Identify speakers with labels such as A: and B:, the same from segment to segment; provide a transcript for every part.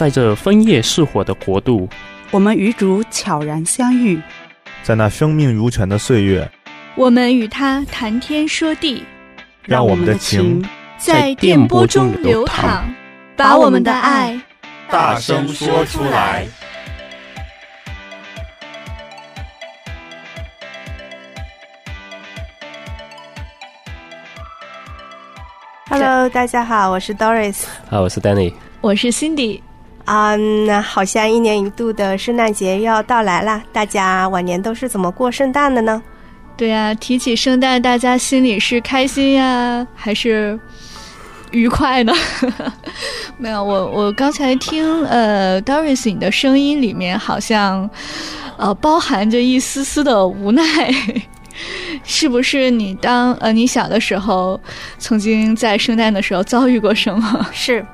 A: 在这枫叶似火的国度，
B: 我们与主悄然相遇，
C: 在那生命如泉的岁月，
D: 我们与他谈天说地，
C: 让我们的情
D: 在电波中流淌，把我们的爱
C: 大声说出来。
E: Hello，大家好，我是 Doris。
A: 好，我是 Danny。
D: 我是 Cindy。
E: 啊，那好像一年一度的圣诞节又要到来了，大家往年都是怎么过圣诞的呢？
D: 对呀、啊，提起圣诞，大家心里是开心呀，还是愉快呢？没有，我我刚才听呃 Doris 你的声音里面好像呃包含着一丝丝的无奈。是不是你当呃你小的时候，曾经在圣诞的时候遭遇过什么？
E: 是，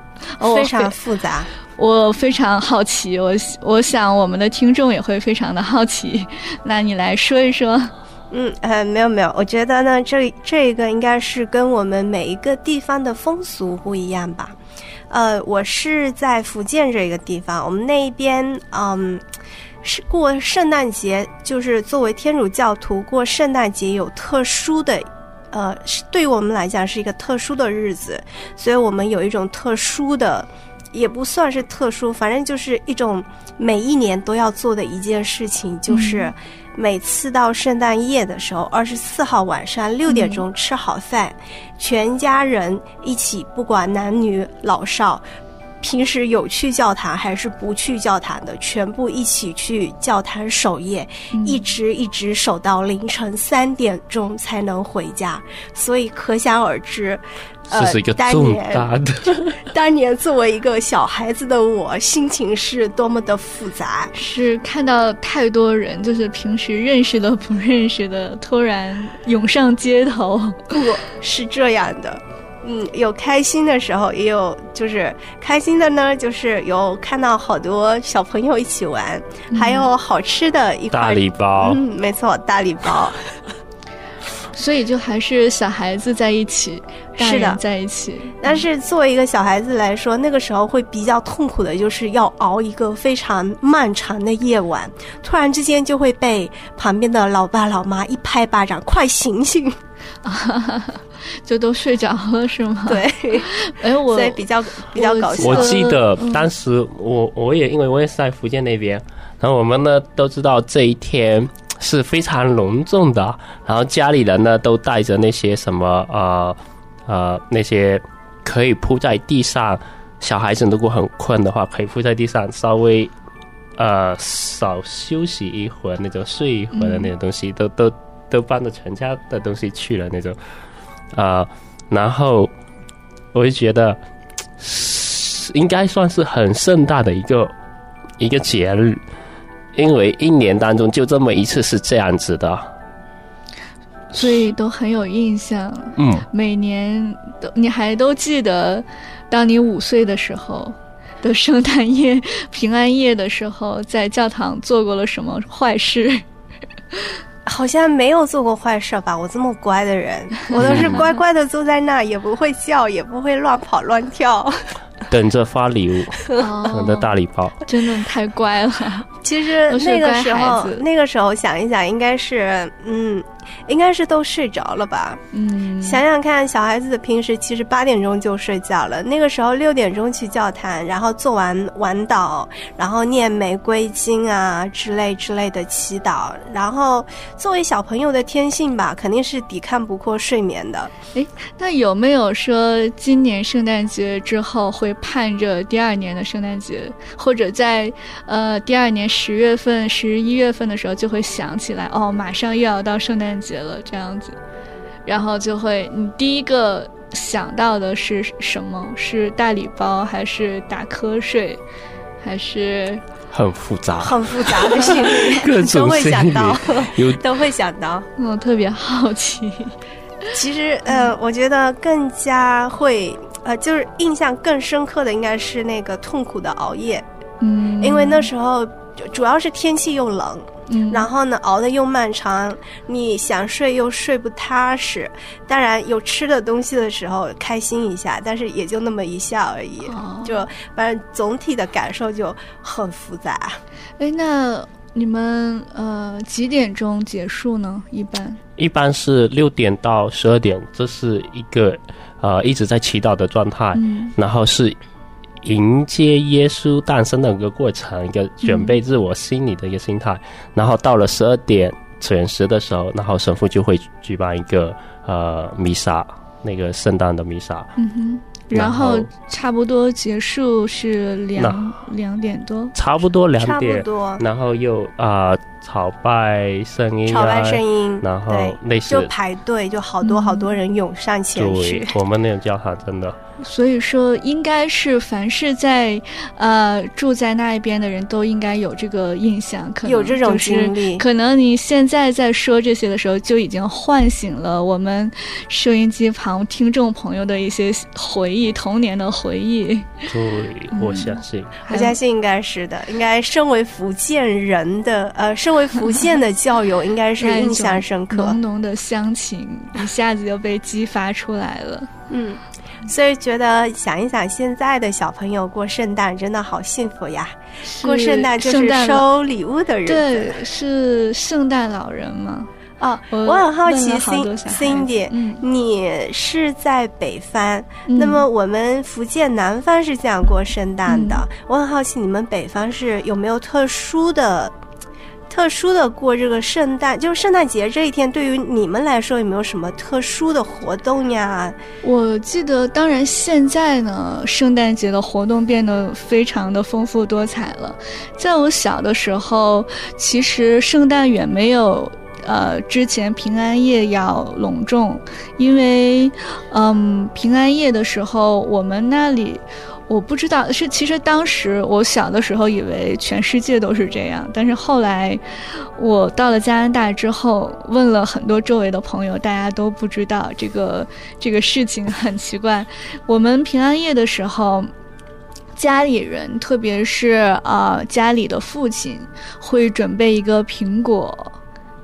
E: 非常复杂。
D: 我非常好奇，我我想我们的听众也会非常的好奇。那你来说一说。
E: 嗯呃没有没有，我觉得呢这这个应该是跟我们每一个地方的风俗不一样吧。呃，我是在福建这个地方，我们那边嗯。是过圣诞节，就是作为天主教徒过圣诞节有特殊的，呃，对于我们来讲是一个特殊的日子，所以我们有一种特殊的，也不算是特殊，反正就是一种每一年都要做的一件事情，就是每次到圣诞夜的时候，二十四号晚上六点钟吃好饭，全家人一起，不管男女老少。平时有去教堂还是不去教堂的，全部一起去教堂守夜，嗯、一直一直守到凌晨三点钟才能回家。所以可想而知，
A: 这是一个重大的。
E: 当年，当年作为一个小孩子的我，心情是多么的复杂。
D: 是看到太多人，就是平时认识的不认识的，突然涌上街头。
E: 不是这样的。嗯，有开心的时候，也有就是开心的呢，就是有看到好多小朋友一起玩，嗯、还有好吃的一块
A: 大礼包。
E: 嗯，没错，大礼包。
D: 所以就还是小孩子在一起，是的在一起。
E: 但是作为一个小孩子来说，那个时候会比较痛苦的，就是要熬一个非常漫长的夜晚，突然之间就会被旁边的老爸老妈一拍巴掌，快醒醒！
D: 就都睡着了是吗？
E: 对，
D: 哎，我
E: 所以比较比较搞笑。
A: 我记得当时我我也因为我也是在福建那边，然后我们呢都知道这一天是非常隆重的，然后家里人呢都带着那些什么呃呃那些可以铺在地上，小孩子如果很困的话，可以铺在地上稍微呃少休息一会儿那种睡一会儿的那种东西，嗯、都都都搬着全家的东西去了那种。啊、呃，然后我就觉得应该算是很盛大的一个一个节日，因为一年当中就这么一次是这样子的，
D: 所以都很有印象。嗯，每年都你还都记得，当你五岁的时候的圣诞夜、平安夜的时候，在教堂做过了什么坏事？
E: 好像没有做过坏事吧？我这么乖的人，我都是乖乖的坐在那，也不会叫，也不会乱跑乱跳，
A: 等着发礼物，等着大礼包，
D: 真的太乖了。
E: 其实那个时候，那个时候想一想，应该是嗯。应该是都睡着了吧？嗯，想想看，小孩子平时其实八点钟就睡觉了。那个时候六点钟去教堂，然后做完晚祷，然后念玫瑰经啊之类之类的祈祷。然后作为小朋友的天性吧，肯定是抵抗不过睡眠的。
D: 诶，那有没有说今年圣诞节之后会盼着第二年的圣诞节，或者在呃第二年十月份、十一月份的时候就会想起来哦，马上又要到圣诞节。结了这样子，然后就会，你第一个想到的是什么？是大礼包，还是打瞌睡，还是
A: 很复杂、
E: 很复杂的心理，
A: 各种
E: 都会想到，
A: 有
E: 都会想到。
D: 我特别好奇，
E: 其实呃，我觉得更加会呃，就是印象更深刻的应该是那个痛苦的熬夜，嗯，因为那时候。主要是天气又冷。
D: 嗯，
E: 然后呢，熬得又漫长，你想睡又睡不踏实。当然有吃的东西的时候开心一下，但是也就那么一下而已。
D: 哦、
E: 就反正总体的感受就很复杂。
D: 哎，那你们呃几点钟结束呢？一般
A: 一般是六点到十二点，这是一个呃一直在祈祷的状态。
D: 嗯，
A: 然后是。迎接耶稣诞生的一个过程，一个准备自我心理的一个心态。嗯、然后到了十二点准时的时候，然后神父就会举办一个呃弥撒，那个圣诞的弥撒。
D: 嗯哼，然后差不多结束是两两点多，
A: 差不多两点，
E: 差不多。
A: 然后又啊。呃朝拜声音，
E: 朝拜声音，
A: 然后那些
E: 就排队，就好多好多人涌上前去。
A: 对，我们那个教堂真的。
D: 所以说，应该是凡是在呃住在那一边的人都应该有这个印象，可能
E: 有这种经历。
D: 可能你现在在说这些的时候，就已经唤醒了我们收音机旁听众朋友的一些回忆，童年的回忆。
A: 对，我相信，
E: 嗯、我相信应该是的。应该身为福建人的，呃，身为福建的教友，应该是印象深刻，
D: 浓浓的乡情一下子就被激发出来了。
E: 嗯，所以觉得想一想，现在的小朋友过圣诞真的好幸福呀！过圣诞就是收礼物的人，
D: 对，是圣诞老人吗？
E: 哦，我很好奇，Cindy，你是在北方，嗯，那么我们福建南方是这样过圣诞的。嗯，我很好奇，你们北方是有没有特殊的？特殊的过这个圣诞，就是圣诞节这一天，对于你们来说有没有什么特殊的活动呀？
D: 我记得，当然现在呢，圣诞节的活动变得非常的丰富多彩了。在我小的时候，其实圣诞远没有呃之前平安夜要隆重，因为嗯平安夜的时候我们那里。我不知道是，其实当时我小的时候以为全世界都是这样，但是后来我到了加拿大之后，问了很多周围的朋友，大家都不知道这个这个事情很奇怪。我们平安夜的时候，家里人，特别是啊、家里的父亲，会准备一个苹果。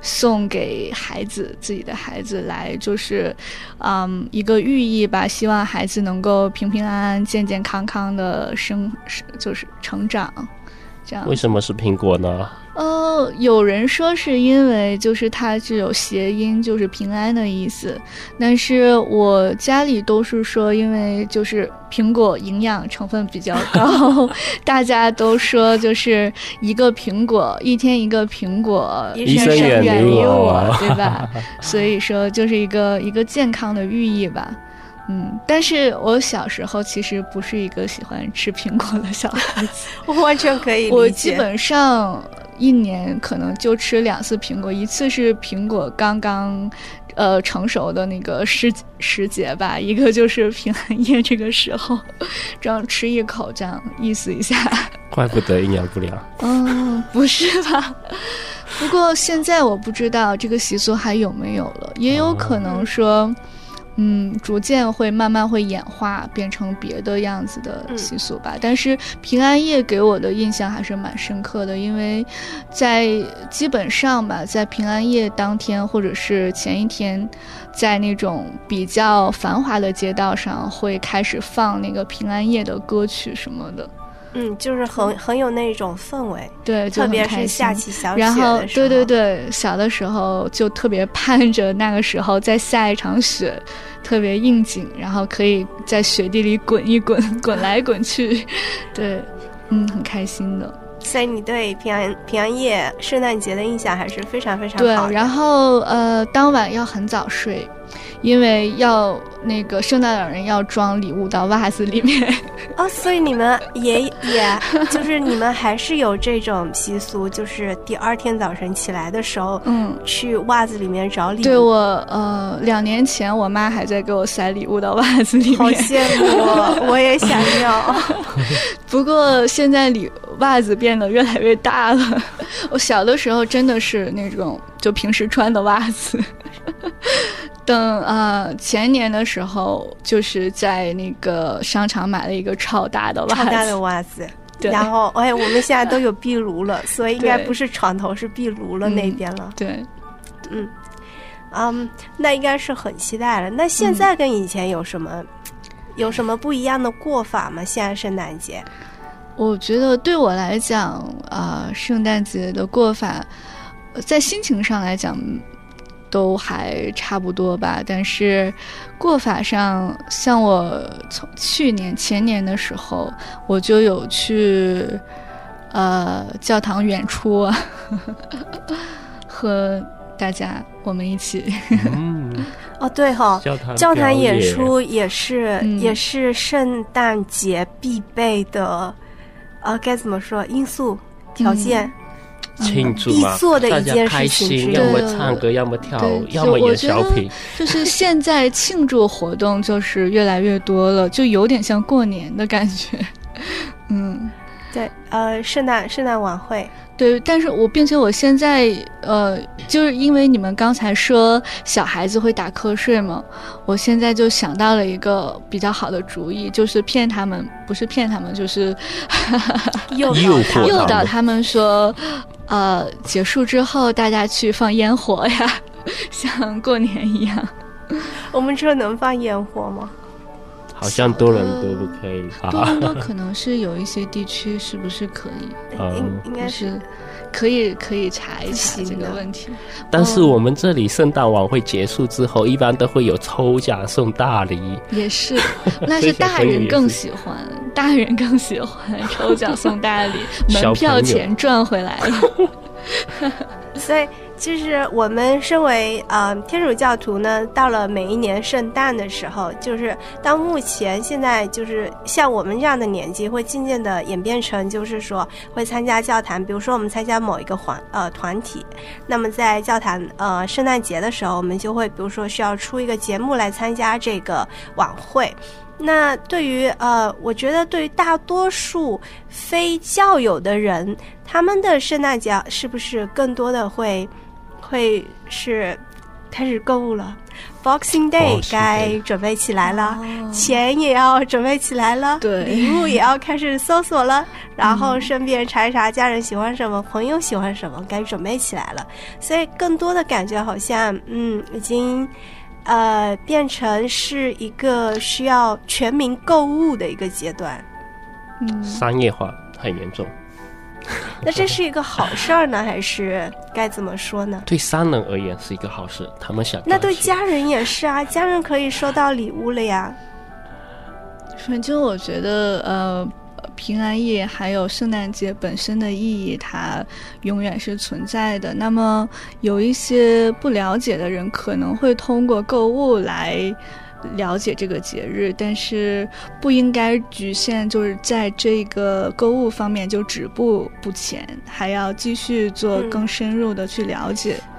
D: 送给孩子，自己的孩子来，就是，嗯，一个寓意吧，希望孩子能够平平安安、健健康康的生，就是成长，这样。
A: 为什么是苹果呢？
D: 呃，有人说是因为就是它具有谐音，就是平安的意思。但是我家里都是说，因为就是苹果营养成分比较高，大家都说就是一个苹果，一天一个苹果，
A: 医生远离我，
D: 对吧？所以说就是一个一个健康的寓意吧。嗯，但是我小时候其实不是一个喜欢吃苹果的小孩子，
E: 我完全可以理解。
D: 我基本上。一年可能就吃两次苹果，一次是苹果刚刚，呃成熟的那个时时节吧，一个就是平安夜这个时候，这样吃一口，这样意思一下。
A: 怪不得营养不良。
D: 嗯，不是吧？不过现在我不知道这个习俗还有没有了，也有可能说。嗯，逐渐会慢慢会演化，变成别的样子的习俗吧。嗯。但是平安夜给我的印象还是蛮深刻的，因为在基本上吧，在平安夜当天或者是前一天，在那种比较繁华的街道上，会开始放那个平安夜的歌曲什么的。
E: 嗯，就是很很有那种氛围，
D: 对，
E: 特别是下起小雪。
D: 然后，对对对，小的时候就特别盼着那个时候再下一场雪，特别应景，然后可以在雪地里滚一滚，滚来滚去，对，嗯，很开心的。
E: 所以你对平安平安夜、圣诞节的印象还是非常非常好。
D: 对，然后呃，当晚要很早睡。因为要那个圣诞老人要装礼物到袜子里面
E: 哦，所以你们也也就是你们还是有这种习俗，就是第二天早晨起来的时候，嗯，去袜子里面找礼物。
D: 对，我呃，两年前我妈还在给我塞礼物到袜子里面，
E: 好羡慕，我也想要。
D: 不过现在礼袜子变得越来越大了，我小的时候真的是那种就平时穿的袜子。等啊、呃，前年的时候，就是在那个商场买了一个超大的袜子，
E: 超大的袜子。
D: 对
E: 然后哎，我们现在都有壁炉了，所以应该不是床头是壁炉了那边了。
D: 对，
E: 嗯，嗯，那应该是很期待了。那现在跟以前有什么、嗯、有什么不一样的过法吗？现在圣诞节，
D: 我觉得对我来讲，啊、呃，圣诞节的过法，在心情上来讲。都还差不多吧，但是过法上，像我从去年前年的时候，我就有去呃教堂演出啊，呵呵和大家我们一起。
A: 嗯、
E: 哦，对哈、哦，
A: 教堂
E: 教堂演出也是、
D: 嗯、
E: 也是圣诞节必备的，呃，该怎么说因素条件。嗯
A: 庆祝嘛，大家开心，要么唱歌，要么跳舞，要么演小品。
D: 就是现在庆祝活动就是越来越多了，就有点像过年的感觉。嗯，
E: 对，呃，圣诞圣诞晚会。
D: 对，但是我并且我现在呃，就是因为你们刚才说小孩子会打瞌睡嘛，我现在就想到了一个比较好的主意，就是骗他们，不是骗他们，就是
E: 诱
A: 导
E: 他们
D: 诱导他们说，呃，结束之后大家去放烟火呀，像过年一样。
E: 我们这能放烟火吗？
A: 好像多伦多不可以，
D: 多伦多可能是有一些地区是不是可以？
E: 嗯，应该
D: 是可以，可以查一查这个问题。
A: 但是我们这里圣诞晚会结束之后，一般都会有抽奖送大礼。
D: 也是，那是大人更喜欢，大人更喜欢抽奖送大礼，门票钱赚回来了。
E: 所以。其实我们身为呃天主教徒呢，到了每一年圣诞的时候，就是到目前现在就是像我们这样的年纪，会渐渐的演变成就是说会参加教堂，比如说我们参加某一个环呃团体，那么在教堂呃圣诞节的时候，我们就会比如说需要出一个节目来参加这个晚会。那对于呃，我觉得对于大多数非教友的人，他们的圣诞节是不是更多的会？会是开始购物了，Boxing Day 该准备起来了，钱也要准备起来了，
D: 对，
E: 礼物也要开始搜索了，然后顺便查一查家人喜欢什么，朋友喜欢什么，该准备起来了。所以更多的感觉好像，嗯，已经呃变成是一个需要全民购物的一个阶段，
D: 嗯，
A: 商业化很严重。
E: 那这是一个好事儿呢，还是该怎么说呢？
A: 对商人而言是一个好事，他们想。
E: 那对家人也是啊，家人可以收到礼物了呀。
D: 反正我觉得，呃，平安夜还有圣诞节本身的意义，它永远是存在的。那么有一些不了解的人，可能会通过购物来。了解这个节日，但是不应该局限，就是在这个购物方面就止步不前，还要继续做更深入的去了解。
E: 嗯、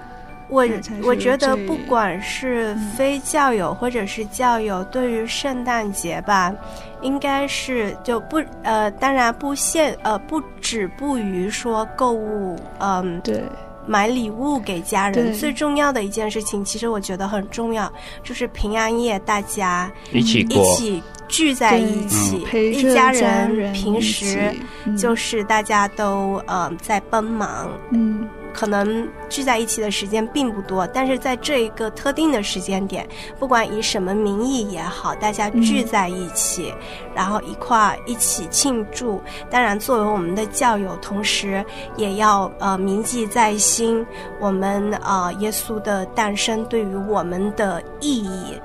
E: 我我觉得，不管是非教友或者是教友，嗯、对于圣诞节吧，应该是就不呃，当然不限呃，不止步于说购物，嗯，
D: 对。
E: 买礼物给家人，最重要的一件事情，其实我觉得很重要，就是平安夜大家
A: 一起，
E: 一起聚在一起，一家人。平时就是大家都呃在帮忙，
D: 嗯。
E: 可能聚在一起的时间并不多，但是在这一个特定的时间点，不管以什么名义也好，大家聚在一起，嗯、然后一块一起庆祝。当然，作为我们的教友，同时也要呃铭记在心，我们啊、呃、耶稣的诞生对于我们的意义。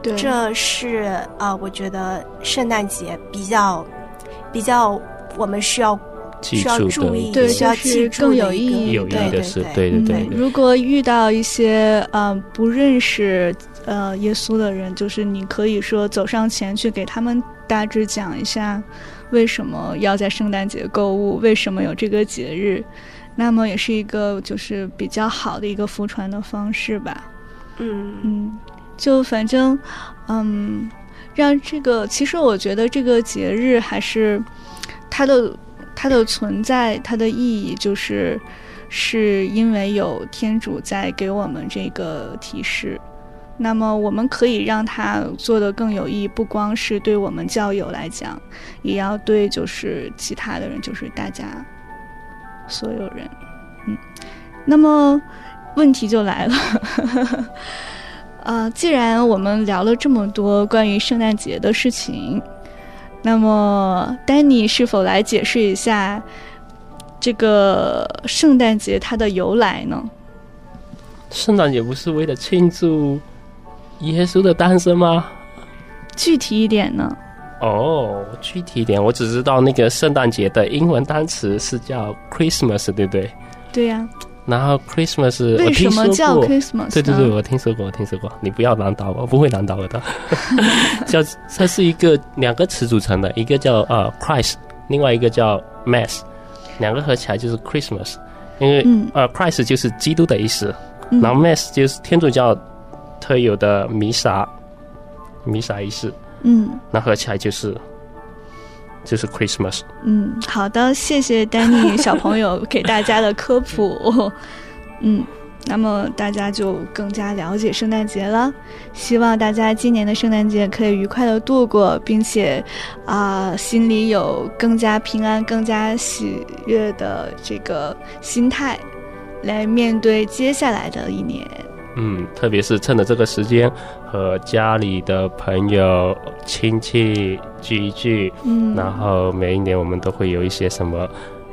D: 对，
E: 这是啊、呃，我觉得圣诞节比较比较我们需要。需要注意，
D: 对，
E: 需要
D: 就是更有意义。
A: 有意义的是，对对对。
D: 如果遇到一些嗯、呃、不认识呃耶稣的人，就是你可以说走上前去给他们大致讲一下，为什么要在圣诞节购物，为什么有这个节日，那么也是一个就是比较好的一个福传的方式吧。
E: 嗯
D: 嗯，就反正嗯，让这个其实我觉得这个节日还是它的。它的存在，它的意义就是，是因为有天主在给我们这个提示，那么我们可以让它做得更有意义，不光是对我们教友来讲，也要对就是其他的人，就是大家所有人。嗯，那么问题就来了，呃，既然我们聊了这么多关于圣诞节的事情，那么丹尼是否来解释一下这个圣诞节它的由来呢？
A: 圣诞节不是为了庆祝耶稣的诞生吗？
D: 具体一点呢？
A: 哦，具体一点，我只知道那个圣诞节的英文单词是叫 Christmas，对不对？
D: 对呀、啊。
A: 然后 Christmas
D: 为什么叫 Christmas？
A: 对对对，我听说过，我听说过。你不要难倒我，不会难倒我的。叫它是一个两个词组成的，一个叫呃 Christ，另外一个叫 Mass，两个合起来就是 Christmas。因为、嗯、呃 Christ 就是基督的意思。然后 Mass 就是天主教特有的弥撒，弥撒仪式。嗯，那合起来就是就是 Christmas。
D: 嗯，好的，谢谢丹尼小朋友给大家的科普。嗯，那么大家就更加了解圣诞节了。希望大家今年的圣诞节可以愉快的度过，并且啊、呃，心里有更加平安、更加喜悦的这个心态。来面对接下来的一年，
A: 嗯，特别是趁着这个时间和家里的朋友亲戚聚一聚，嗯，然后每一年我们都会有一些什么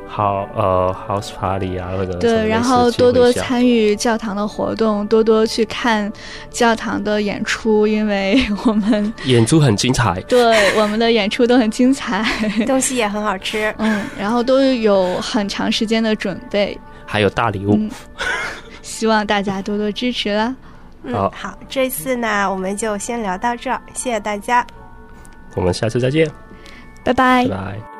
A: 好呃 house party 啊，或者
D: 对，然后多多参与教堂的活动，多多去看教堂的演出，因为我们
A: 演出很精彩，
D: 对，我们的演出都很精彩，
E: 东西也很好吃，
D: 嗯，然后都有很长时间的准备。
A: 还有大礼物，
D: 嗯，希望大家多多支持了。
E: 嗯，好，这次呢，我们就先聊到这儿，谢谢大家，
A: 我们下次再见，
D: 拜拜。
A: 拜拜。